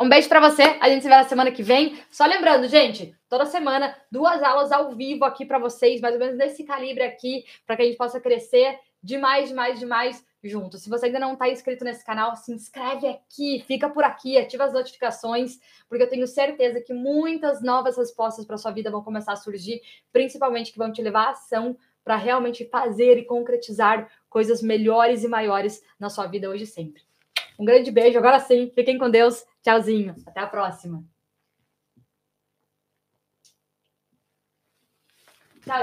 Um beijo para você. A gente se vê na semana que vem. Só lembrando, gente, toda semana duas aulas ao vivo aqui para vocês, mais ou menos nesse calibre aqui, para que a gente possa crescer demais, demais, demais junto. Se você ainda não está inscrito nesse canal, se inscreve aqui, fica por aqui, ativa as notificações, porque eu tenho certeza que muitas novas respostas para sua vida vão começar a surgir, principalmente que vão te levar à ação para realmente fazer e concretizar coisas melhores e maiores na sua vida hoje e sempre. Um grande beijo, agora sim, fiquem com Deus, tchauzinho, até a próxima.